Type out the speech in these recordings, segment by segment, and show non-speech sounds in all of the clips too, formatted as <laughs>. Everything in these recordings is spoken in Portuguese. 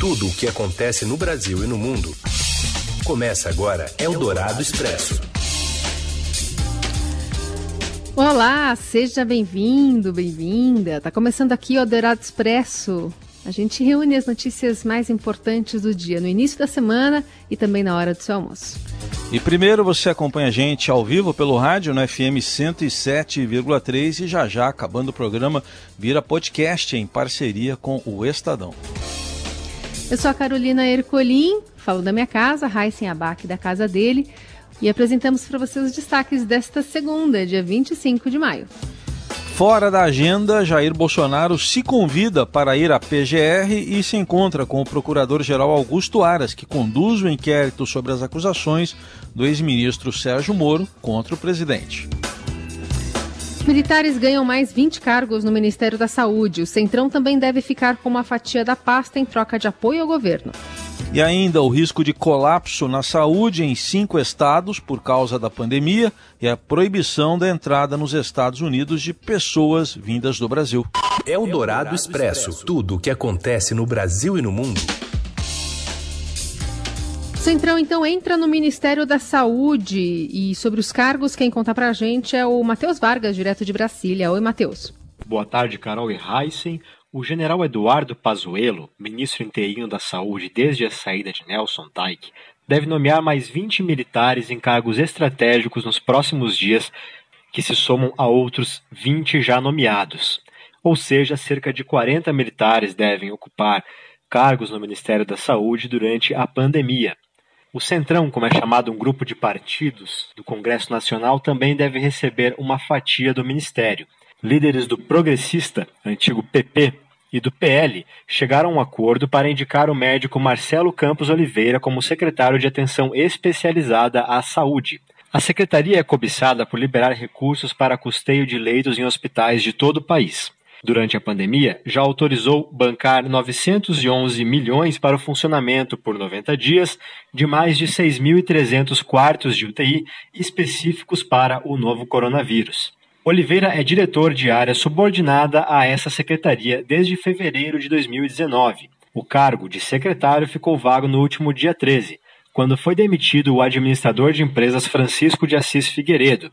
Tudo o que acontece no Brasil e no mundo. Começa agora Eldorado Expresso. Olá, seja bem-vindo, bem-vinda. Tá começando aqui o Eldorado Expresso. A gente reúne as notícias mais importantes do dia no início da semana e também na hora do seu almoço. E primeiro você acompanha a gente ao vivo pelo rádio no FM 107,3 e já já, acabando o programa, vira podcast em parceria com o Estadão. Eu sou a Carolina Ercolim, falo da minha casa, Raíssen Abac da casa dele, e apresentamos para vocês os destaques desta segunda, dia 25 de maio. Fora da agenda, Jair Bolsonaro se convida para ir à PGR e se encontra com o procurador-geral Augusto Aras, que conduz o inquérito sobre as acusações do ex-ministro Sérgio Moro contra o presidente. Militares ganham mais 20 cargos no Ministério da Saúde. O Centrão também deve ficar com uma fatia da pasta em troca de apoio ao governo. E ainda o risco de colapso na saúde em cinco estados por causa da pandemia e a proibição da entrada nos Estados Unidos de pessoas vindas do Brasil. É o Dourado Expresso. Tudo o que acontece no Brasil e no mundo. Centrão então entra no Ministério da Saúde e sobre os cargos quem conta pra gente é o Matheus Vargas, direto de Brasília. Oi, Matheus. Boa tarde, Carol e Heisen. O general Eduardo Pazuello, ministro interino da Saúde desde a saída de Nelson Taik, deve nomear mais 20 militares em cargos estratégicos nos próximos dias, que se somam a outros 20 já nomeados. Ou seja, cerca de 40 militares devem ocupar cargos no Ministério da Saúde durante a pandemia. O Centrão, como é chamado um grupo de partidos do Congresso Nacional, também deve receber uma fatia do ministério. Líderes do Progressista, antigo PP, e do PL chegaram a um acordo para indicar o médico Marcelo Campos Oliveira como secretário de Atenção Especializada à Saúde. A secretaria é cobiçada por liberar recursos para custeio de leitos em hospitais de todo o país. Durante a pandemia, já autorizou bancar 911 milhões para o funcionamento por 90 dias de mais de 6.300 quartos de UTI específicos para o novo coronavírus. Oliveira é diretor de área subordinada a essa secretaria desde fevereiro de 2019. O cargo de secretário ficou vago no último dia 13, quando foi demitido o administrador de empresas Francisco de Assis Figueiredo.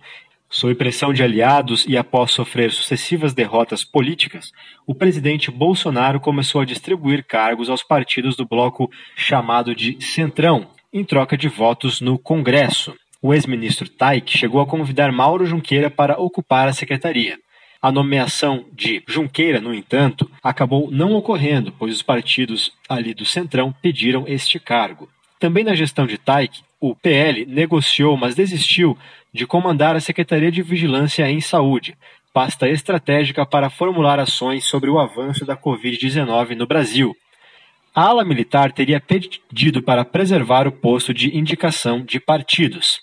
Sob pressão de aliados e após sofrer sucessivas derrotas políticas, o presidente Bolsonaro começou a distribuir cargos aos partidos do bloco chamado de Centrão, em troca de votos no Congresso. O ex-ministro Taik chegou a convidar Mauro Junqueira para ocupar a secretaria. A nomeação de Junqueira, no entanto, acabou não ocorrendo, pois os partidos ali do Centrão pediram este cargo. Também na gestão de Taik, o PL negociou, mas desistiu de comandar a Secretaria de Vigilância em Saúde, pasta estratégica para formular ações sobre o avanço da Covid-19 no Brasil. A ala militar teria pedido para preservar o posto de indicação de partidos.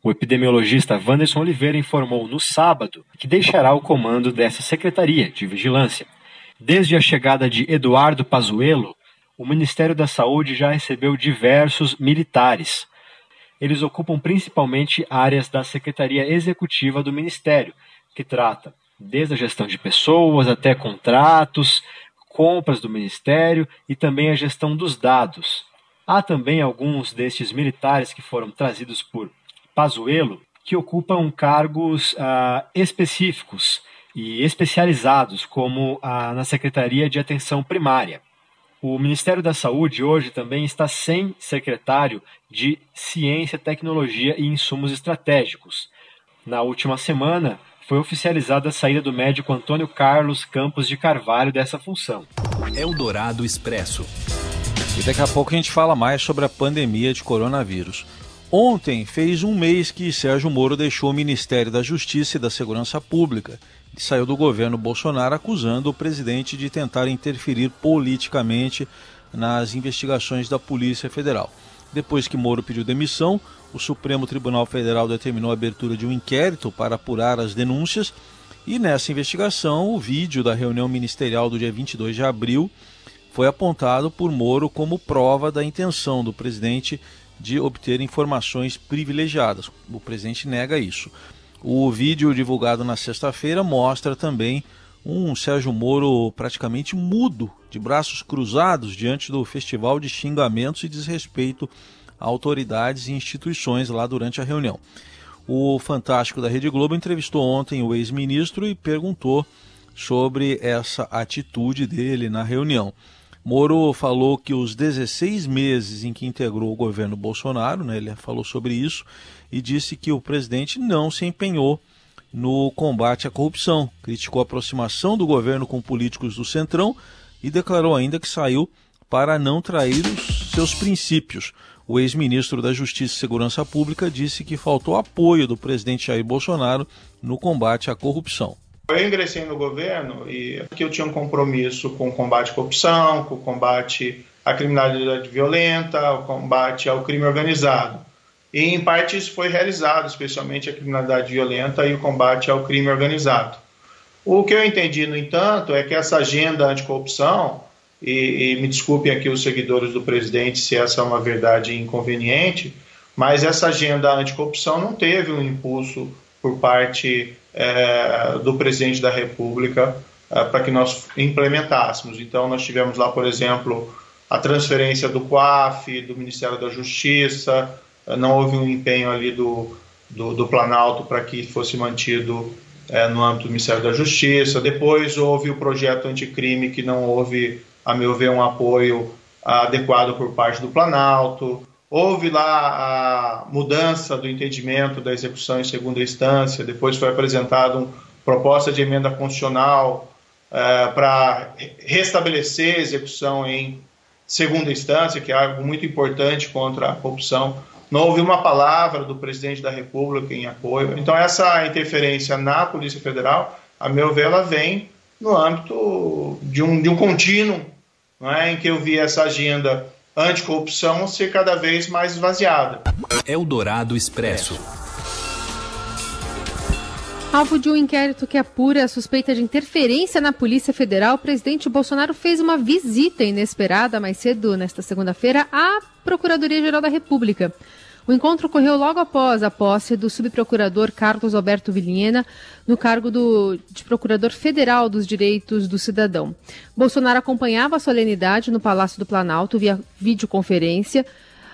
O epidemiologista Wanderson Oliveira informou no sábado que deixará o comando dessa secretaria de vigilância. Desde a chegada de Eduardo Pazuello, o Ministério da Saúde já recebeu diversos militares. Eles ocupam principalmente áreas da Secretaria Executiva do Ministério, que trata desde a gestão de pessoas até contratos, compras do Ministério e também a gestão dos dados. Há também alguns destes militares que foram trazidos por Pazuello, que ocupam cargos uh, específicos e especializados, como uh, na Secretaria de Atenção Primária. O Ministério da Saúde hoje também está sem secretário de Ciência, Tecnologia e Insumos Estratégicos. Na última semana, foi oficializada a saída do médico Antônio Carlos Campos de Carvalho dessa função. Eldorado Expresso. E daqui a pouco a gente fala mais sobre a pandemia de coronavírus. Ontem fez um mês que Sérgio Moro deixou o Ministério da Justiça e da Segurança Pública e saiu do governo Bolsonaro acusando o presidente de tentar interferir politicamente nas investigações da Polícia Federal. Depois que Moro pediu demissão, o Supremo Tribunal Federal determinou a abertura de um inquérito para apurar as denúncias e nessa investigação o vídeo da reunião ministerial do dia 22 de abril foi apontado por Moro como prova da intenção do presidente de obter informações privilegiadas. O presidente nega isso. O vídeo divulgado na sexta-feira mostra também um Sérgio Moro praticamente mudo, de braços cruzados diante do festival de xingamentos e desrespeito a autoridades e instituições lá durante a reunião. O Fantástico da Rede Globo entrevistou ontem o ex-ministro e perguntou sobre essa atitude dele na reunião. Moro falou que os 16 meses em que integrou o governo Bolsonaro, né, ele falou sobre isso, e disse que o presidente não se empenhou no combate à corrupção. Criticou a aproximação do governo com políticos do Centrão e declarou ainda que saiu para não trair os seus princípios. O ex-ministro da Justiça e Segurança Pública disse que faltou apoio do presidente Jair Bolsonaro no combate à corrupção. Eu ingressei no governo e que eu tinha um compromisso com o combate à corrupção, com o combate à criminalidade violenta, o combate ao crime organizado. E, em parte, isso foi realizado, especialmente a criminalidade violenta e o combate ao crime organizado. O que eu entendi, no entanto, é que essa agenda anticorrupção, e, e me desculpem aqui os seguidores do presidente se essa é uma verdade inconveniente, mas essa agenda anticorrupção não teve um impulso por parte é, do presidente da República é, para que nós implementássemos. Então, nós tivemos lá, por exemplo, a transferência do COAF, do Ministério da Justiça, não houve um empenho ali do, do, do Planalto para que fosse mantido é, no âmbito do Ministério da Justiça. Depois houve o projeto anticrime, que não houve, a meu ver, um apoio adequado por parte do Planalto. Houve lá a mudança do entendimento da execução em segunda instância, depois foi apresentada uma proposta de emenda constitucional é, para restabelecer a execução em segunda instância, que é algo muito importante contra a corrupção não houve uma palavra do presidente da República em apoio. Então, essa interferência na Polícia Federal, a meu ver, ela vem no âmbito de um, de um contínuo é, em que eu vi essa agenda anticorrupção ser cada vez mais esvaziada. Eldorado Expresso. Alvo de um inquérito que apura a suspeita de interferência na Polícia Federal, o presidente Bolsonaro fez uma visita inesperada mais cedo, nesta segunda-feira, à Procuradoria-Geral da República. O encontro ocorreu logo após a posse do subprocurador Carlos Alberto Vilhena no cargo do, de Procurador Federal dos Direitos do Cidadão. Bolsonaro acompanhava a solenidade no Palácio do Planalto via videoconferência.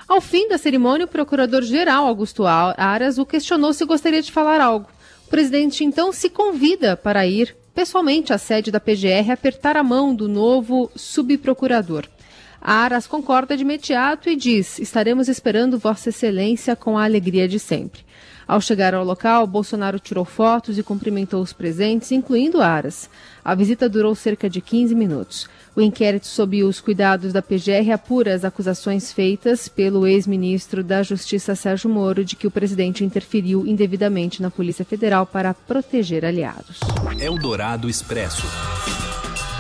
Ao fim da cerimônia, o Procurador-Geral Augusto Aras o questionou se gostaria de falar algo. O presidente então se convida para ir pessoalmente à sede da PGR apertar a mão do novo subprocurador. Aras concorda de imediato e diz: estaremos esperando Vossa Excelência com a alegria de sempre. Ao chegar ao local, Bolsonaro tirou fotos e cumprimentou os presentes, incluindo Aras. A visita durou cerca de 15 minutos. O inquérito sob os cuidados da PGR apura as acusações feitas pelo ex-ministro da Justiça Sérgio Moro de que o presidente interferiu indevidamente na Polícia Federal para proteger aliados. Eldorado Expresso.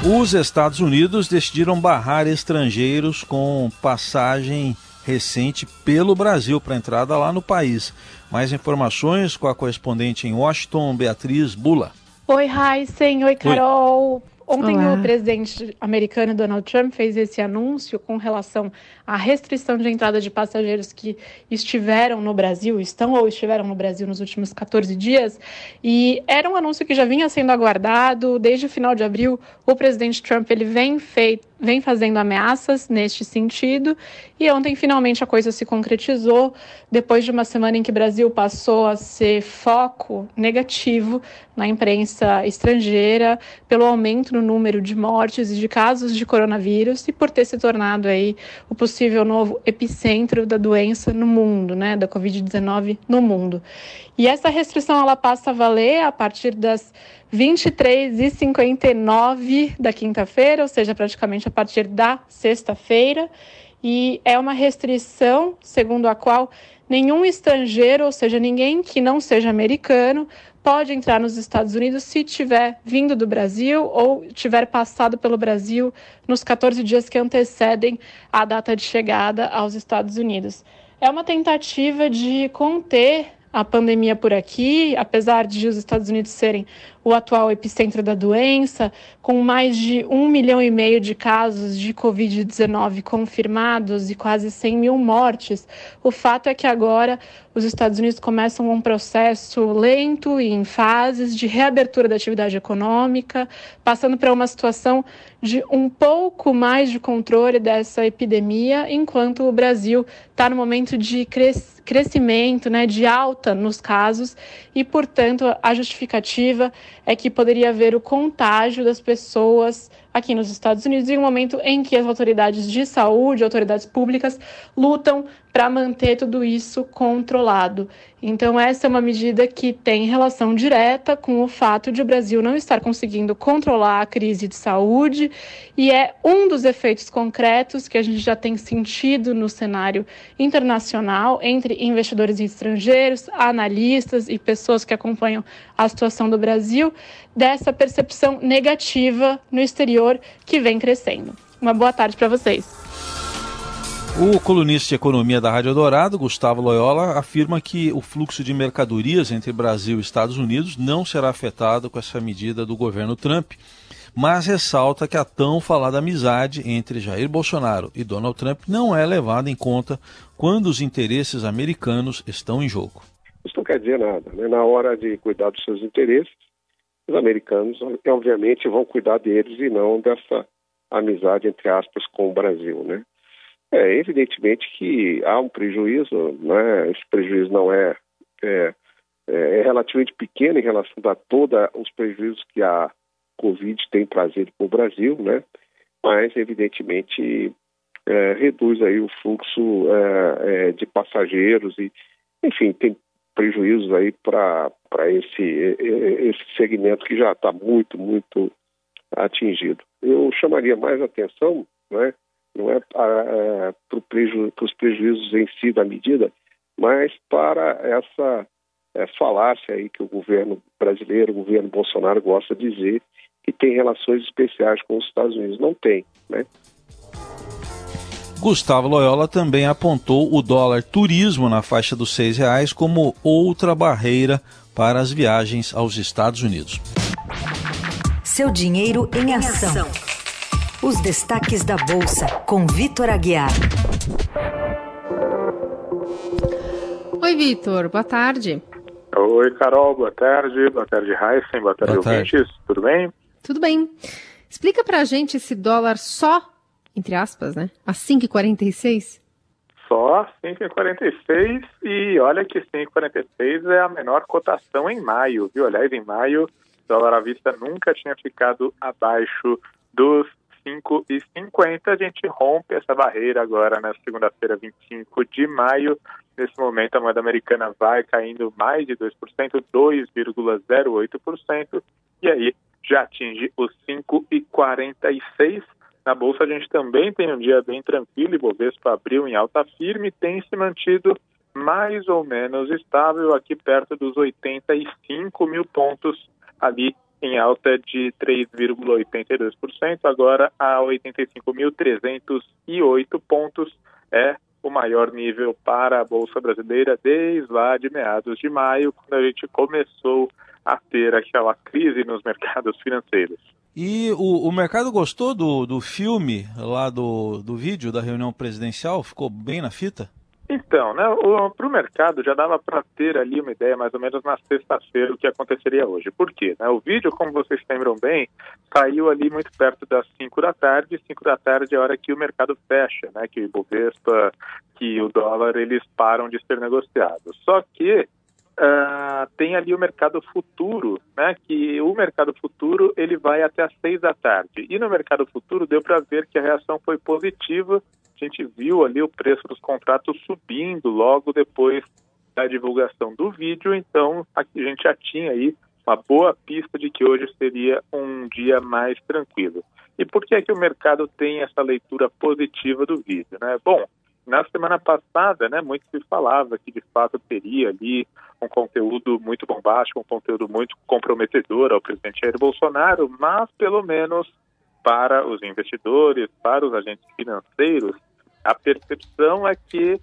Os Estados Unidos decidiram barrar estrangeiros com passagem recente pelo Brasil para entrada lá no país. Mais informações com a correspondente em Washington, Beatriz Bula. Oi, Heisen. Oi, Carol. Oi. Ontem Olá. o presidente americano Donald Trump fez esse anúncio com relação à restrição de entrada de passageiros que estiveram no Brasil, estão ou estiveram no Brasil nos últimos 14 dias, e era um anúncio que já vinha sendo aguardado desde o final de abril. O presidente Trump ele vem feito vem fazendo ameaças neste sentido e ontem finalmente a coisa se concretizou depois de uma semana em que o Brasil passou a ser foco negativo na imprensa estrangeira pelo aumento no número de mortes e de casos de coronavírus e por ter se tornado aí o possível novo epicentro da doença no mundo, né, da COVID-19 no mundo. E essa restrição ela passa a valer a partir das 23h59 da quinta-feira, ou seja, praticamente a partir da sexta-feira. E é uma restrição segundo a qual nenhum estrangeiro, ou seja, ninguém que não seja americano, pode entrar nos Estados Unidos se tiver vindo do Brasil ou tiver passado pelo Brasil nos 14 dias que antecedem a data de chegada aos Estados Unidos. É uma tentativa de conter a pandemia por aqui, apesar de os Estados Unidos serem o atual epicentro da doença, com mais de um milhão e meio de casos de Covid-19 confirmados e quase 100 mil mortes, o fato é que agora os Estados Unidos começam um processo lento e em fases de reabertura da atividade econômica, passando para uma situação de um pouco mais de controle dessa epidemia, enquanto o Brasil está no momento de crescimento, né, de alta nos casos, e, portanto, a justificativa é que poderia haver o contágio das pessoas aqui nos Estados Unidos em um momento em que as autoridades de saúde, autoridades públicas, lutam para manter tudo isso controlado. Então, essa é uma medida que tem relação direta com o fato de o Brasil não estar conseguindo controlar a crise de saúde e é um dos efeitos concretos que a gente já tem sentido no cenário internacional entre investidores estrangeiros, analistas e pessoas que acompanham a situação do Brasil, dessa percepção negativa no exterior que vem crescendo. Uma boa tarde para vocês. O colunista de economia da Rádio Dourado, Gustavo Loyola, afirma que o fluxo de mercadorias entre Brasil e Estados Unidos não será afetado com essa medida do governo Trump, mas ressalta que a tão falada amizade entre Jair Bolsonaro e Donald Trump não é levada em conta quando os interesses americanos estão em jogo. Isso não quer dizer nada. Né? Na hora de cuidar dos seus interesses, os americanos, obviamente, vão cuidar deles e não dessa amizade, entre aspas, com o Brasil. Né? É, evidentemente que há um prejuízo, né? esse prejuízo não é, é, é relativamente pequeno em relação a todos os prejuízos que a Covid tem trazido para o Brasil, né? mas evidentemente é, reduz aí o fluxo é, é, de passageiros e, enfim, tem prejuízos aí para esse, esse segmento que já está muito, muito atingido. Eu chamaria mais atenção, né, não é para preju, os prejuízos em si da medida, mas para essa é, falácia aí que o governo brasileiro, o governo Bolsonaro gosta de dizer, que tem relações especiais com os Estados Unidos. Não tem, né? Gustavo Loyola também apontou o dólar turismo na faixa dos seis reais como outra barreira para as viagens aos Estados Unidos. Seu dinheiro em ação. Os destaques da Bolsa, com Vitor Aguiar. Oi, Vitor, boa tarde. Oi, Carol, boa tarde. Boa tarde, Heisen. Boa tarde, boa ouvintes. Tarde. Tudo bem? Tudo bem. Explica pra gente esse dólar só, entre aspas, né? A 5,46? Só 5,46 e olha que 5,46 é a menor cotação em maio, viu? Aliás, em maio, o dólar à vista nunca tinha ficado abaixo dos 5,50. A gente rompe essa barreira agora na segunda-feira, 25 de maio. Nesse momento, a moeda americana vai caindo mais de 2%, 2,08%, e aí já atinge os 5,46%. Na Bolsa, a gente também tem um dia bem tranquilo, e Bovespa abriu em alta firme, tem se mantido mais ou menos estável aqui perto dos 85 mil pontos ali em alta de 3,82%, agora a 85.308 pontos é o maior nível para a Bolsa Brasileira desde lá de meados de maio, quando a gente começou a ter aquela crise nos mercados financeiros. E o, o mercado gostou do, do filme lá do, do vídeo da reunião presidencial? Ficou bem na fita? Então, né, para o mercado já dava para ter ali uma ideia mais ou menos na sexta-feira o que aconteceria hoje. Por quê? Né, o vídeo, como vocês lembram bem, saiu ali muito perto das 5 da tarde. 5 da tarde é a hora que o mercado fecha, né, que o Ibovespa, que o dólar, eles param de ser negociados. Só que Uh, tem ali o mercado futuro, né? Que o mercado futuro ele vai até às seis da tarde. E no mercado futuro deu para ver que a reação foi positiva a gente viu ali o preço dos contratos subindo logo depois da divulgação do vídeo, então a gente já tinha aí uma boa pista de que hoje seria um dia mais tranquilo. E por que é que o mercado tem essa leitura positiva do vídeo? Né? Bom, na semana passada, né, muito se falava que de fato teria ali um conteúdo muito bombástico, um conteúdo muito comprometedor ao presidente Jair Bolsonaro, mas pelo menos para os investidores, para os agentes financeiros, a percepção é que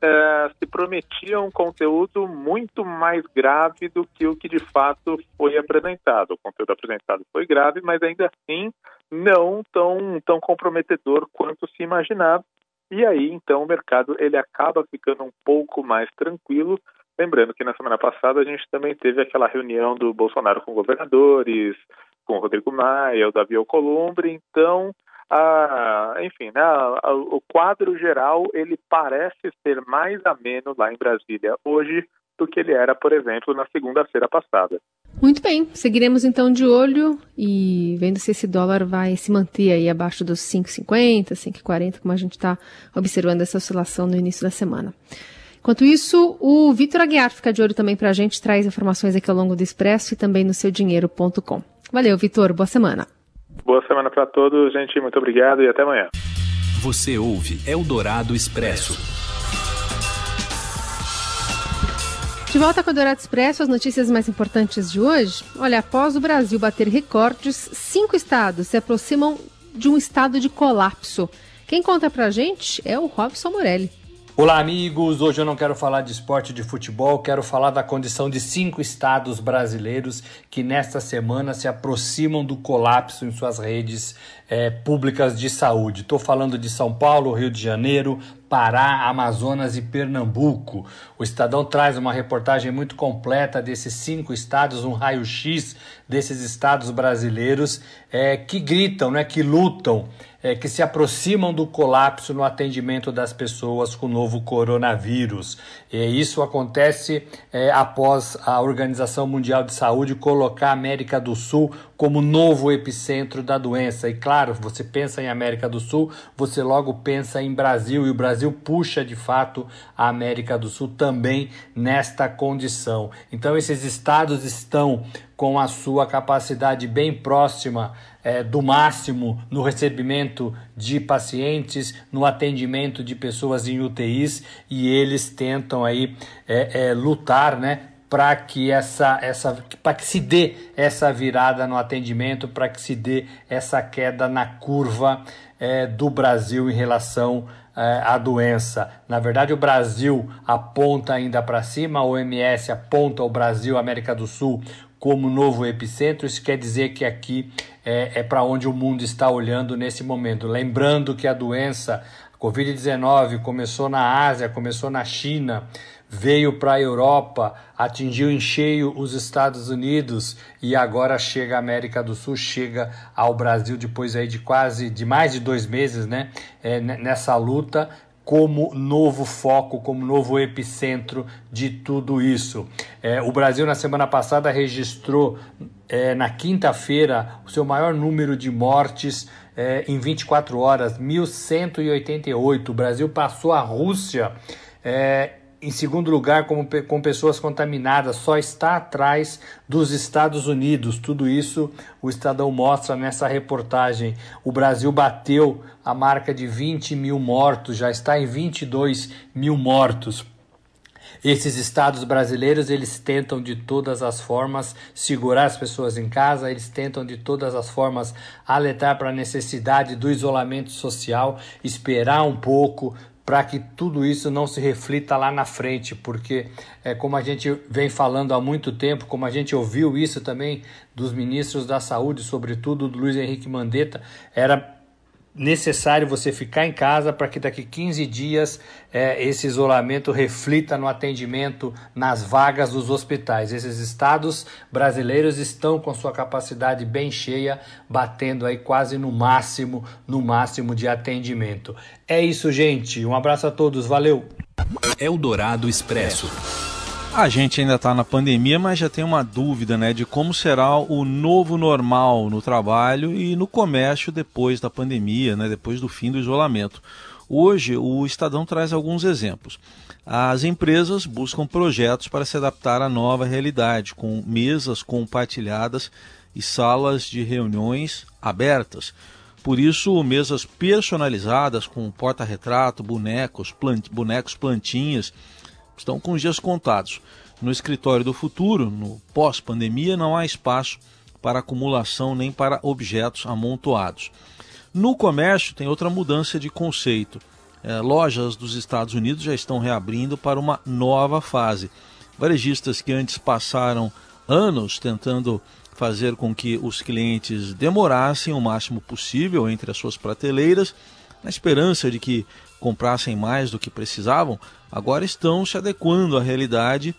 é, se prometia um conteúdo muito mais grave do que o que de fato foi apresentado. O conteúdo apresentado foi grave, mas ainda assim não tão, tão comprometedor quanto se imaginava. E aí, então, o mercado ele acaba ficando um pouco mais tranquilo. Lembrando que na semana passada a gente também teve aquela reunião do Bolsonaro com governadores, com o Rodrigo Maia, o Davi Alcolumbre, então a, enfim, né, a, o quadro geral ele parece ser mais ameno lá em Brasília hoje do que ele era, por exemplo, na segunda-feira passada. Muito bem, seguiremos então de olho e vendo se esse dólar vai se manter aí abaixo dos 5,50, 5,40, como a gente está observando essa oscilação no início da semana. Enquanto isso, o Vitor Aguiar fica de olho também para a gente, traz informações aqui ao longo do Expresso e também no seudinheiro.com. Valeu, Vitor, boa semana. Boa semana para todos, gente. Muito obrigado e até amanhã. Você ouve Eldorado Expresso. De volta com o Eldorado Expresso, as notícias mais importantes de hoje. Olha, após o Brasil bater recordes, cinco estados se aproximam de um estado de colapso. Quem conta pra gente é o Robson Morelli. Olá, amigos! Hoje eu não quero falar de esporte de futebol, quero falar da condição de cinco estados brasileiros que nesta semana se aproximam do colapso em suas redes é, públicas de saúde. Estou falando de São Paulo, Rio de Janeiro, Pará, Amazonas e Pernambuco. O Estadão traz uma reportagem muito completa desses cinco estados, um raio-x desses estados brasileiros é, que gritam, né, que lutam é, que se aproximam do colapso no atendimento das pessoas com o novo coronavírus. E isso acontece é, após a Organização Mundial de Saúde colocar a América do Sul como novo epicentro da doença. E claro, você pensa em América do Sul, você logo pensa em Brasil, e o Brasil puxa de fato a América do Sul também nesta condição. Então, esses estados estão com a sua capacidade bem próxima é, do máximo no recebimento de pacientes, no atendimento de pessoas em UTIs e eles tentam aí é, é, lutar, né? Para que essa, essa para que se dê essa virada no atendimento, para que se dê essa queda na curva é, do Brasil em relação é, à doença. Na verdade, o Brasil aponta ainda para cima, a OMS aponta o Brasil, América do Sul, como novo epicentro, isso quer dizer que aqui é, é para onde o mundo está olhando nesse momento. Lembrando que a doença, a Covid-19, começou na Ásia, começou na China, veio para a Europa, atingiu em cheio os Estados Unidos e agora chega à América do Sul, chega ao Brasil depois aí de quase de mais de dois meses, né? É, nessa luta como novo foco, como novo epicentro de tudo isso. É, o Brasil, na semana passada, registrou é, na quinta-feira o seu maior número de mortes é, em 24 horas, 1.188. O Brasil passou a Rússia é, em segundo lugar, como, com pessoas contaminadas, só está atrás dos Estados Unidos. Tudo isso o Estadão mostra nessa reportagem. O Brasil bateu a marca de 20 mil mortos, já está em 22 mil mortos. Esses estados brasileiros, eles tentam de todas as formas segurar as pessoas em casa, eles tentam de todas as formas alertar para a necessidade do isolamento social, esperar um pouco, para que tudo isso não se reflita lá na frente, porque é como a gente vem falando há muito tempo, como a gente ouviu isso também dos ministros da saúde, sobretudo do Luiz Henrique Mandetta, era necessário você ficar em casa para que daqui 15 dias é, esse isolamento reflita no atendimento nas vagas dos hospitais. Esses estados brasileiros estão com sua capacidade bem cheia, batendo aí quase no máximo, no máximo de atendimento. É isso, gente. Um abraço a todos. Valeu. Eldorado Expresso. A gente ainda está na pandemia, mas já tem uma dúvida né, de como será o novo normal no trabalho e no comércio depois da pandemia, né, depois do fim do isolamento. Hoje, o Estadão traz alguns exemplos. As empresas buscam projetos para se adaptar à nova realidade, com mesas compartilhadas e salas de reuniões abertas. Por isso, mesas personalizadas com porta-retrato, bonecos, plant, bonecos plantinhas estão com os dias contados. No escritório do futuro, no pós-pandemia, não há espaço para acumulação nem para objetos amontoados. No comércio, tem outra mudança de conceito. eh, lojas dos Estados Unidos já estão reabrindo para uma nova fase. Varejistas que antes passaram anos tentando fazer com que os clientes demorassem o máximo possível entre as suas prateleiras, na esperança de que comprassem mais do que precisavam, agora estão se adequando à realidade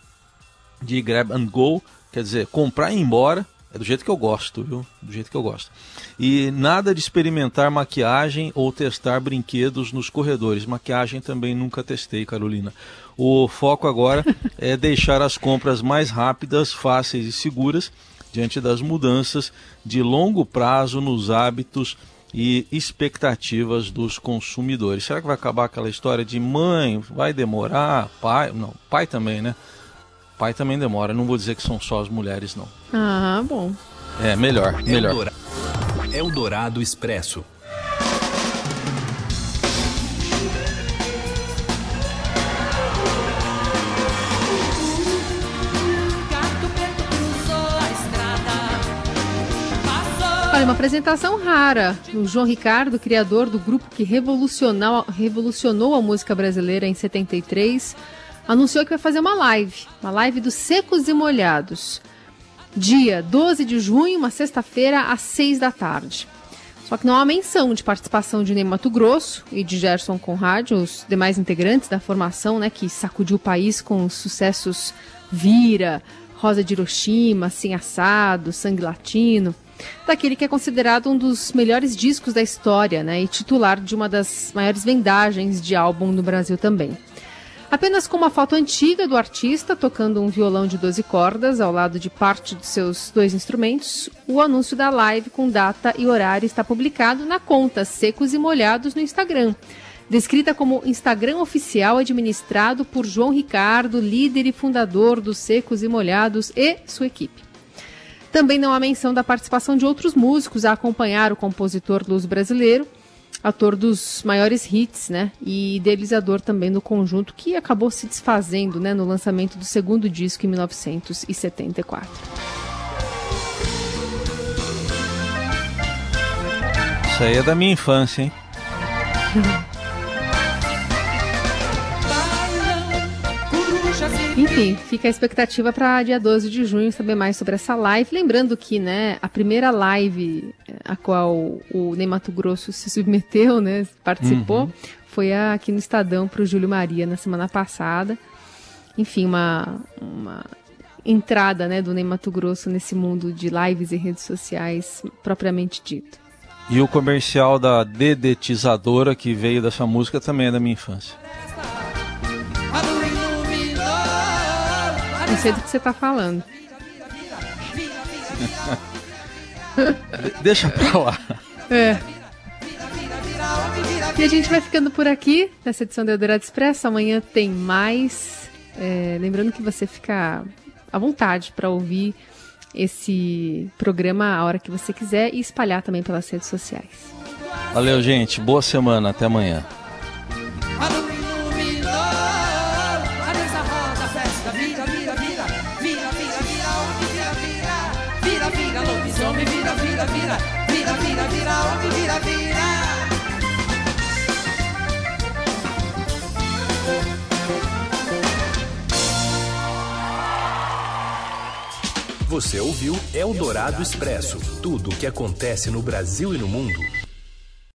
de grab and go, quer dizer, comprar e ir embora é do jeito que eu gosto, viu? Do jeito que eu gosto. E nada de experimentar maquiagem ou testar brinquedos nos corredores. Maquiagem também nunca testei, Carolina. O foco agora <laughs> é deixar as compras mais rápidas, fáceis e seguras diante das mudanças de longo prazo nos hábitos e expectativas dos consumidores. Será que vai acabar aquela história de mãe, vai demorar, pai, não, pai também, né? Pai também demora, não vou dizer que são só as mulheres, não. Ah, bom. É, melhor, melhor. Eldorado Expresso. Olha, uma apresentação rara. O João Ricardo, criador do grupo que revolucionou, revolucionou a música brasileira em 73, anunciou que vai fazer uma live, uma live dos Secos e Molhados, dia 12 de junho, uma sexta-feira, às 6 da tarde. Só que não há menção de participação de Ney Mato Grosso e de Gerson Conrad, os demais integrantes da formação, né, que sacudiu o país com os sucessos Vira, Rosa de Hiroshima, Sem Assado, Sangue Latino, daquele que é considerado um dos melhores discos da história, né, e titular de uma das maiores vendagens de álbum no Brasil também. Apenas com uma foto antiga do artista tocando um violão de 12 cordas ao lado de parte de seus dois instrumentos, o anúncio da live com data e horário está publicado na conta Secos e Molhados no Instagram. Descrita como Instagram oficial administrado por João Ricardo, líder e fundador dos Secos e Molhados e sua equipe. Também não há menção da participação de outros músicos a acompanhar o compositor luz brasileiro, ator dos maiores hits, né? E idealizador também do conjunto que acabou se desfazendo, né, no lançamento do segundo disco em 1974. Isso aí é da minha infância, hein? <laughs> Enfim, fica a expectativa para dia 12 de junho saber mais sobre essa live. Lembrando que, né, a primeira live eh, a qual o Ney Mato Grosso se submeteu, né, participou, uhum. foi aqui no Estadão para o Júlio Maria na semana passada. Enfim, uma, uma entrada, né, do Ney Mato Grosso nesse mundo de lives e redes sociais propriamente dito. E o comercial da dedetizadora que veio dessa música também é da minha infância. Sei do que você está falando. <laughs> Deixa pra lá. É. E a gente vai ficando por aqui nessa edição do Eldorado Expresso. Amanhã tem mais. É, lembrando que você fica à vontade para ouvir esse programa a hora que você quiser e espalhar também pelas redes sociais. Valeu, gente. Boa semana. Até amanhã. Você ouviu Eldorado Expresso. Tudo o que acontece no Brasil e no mundo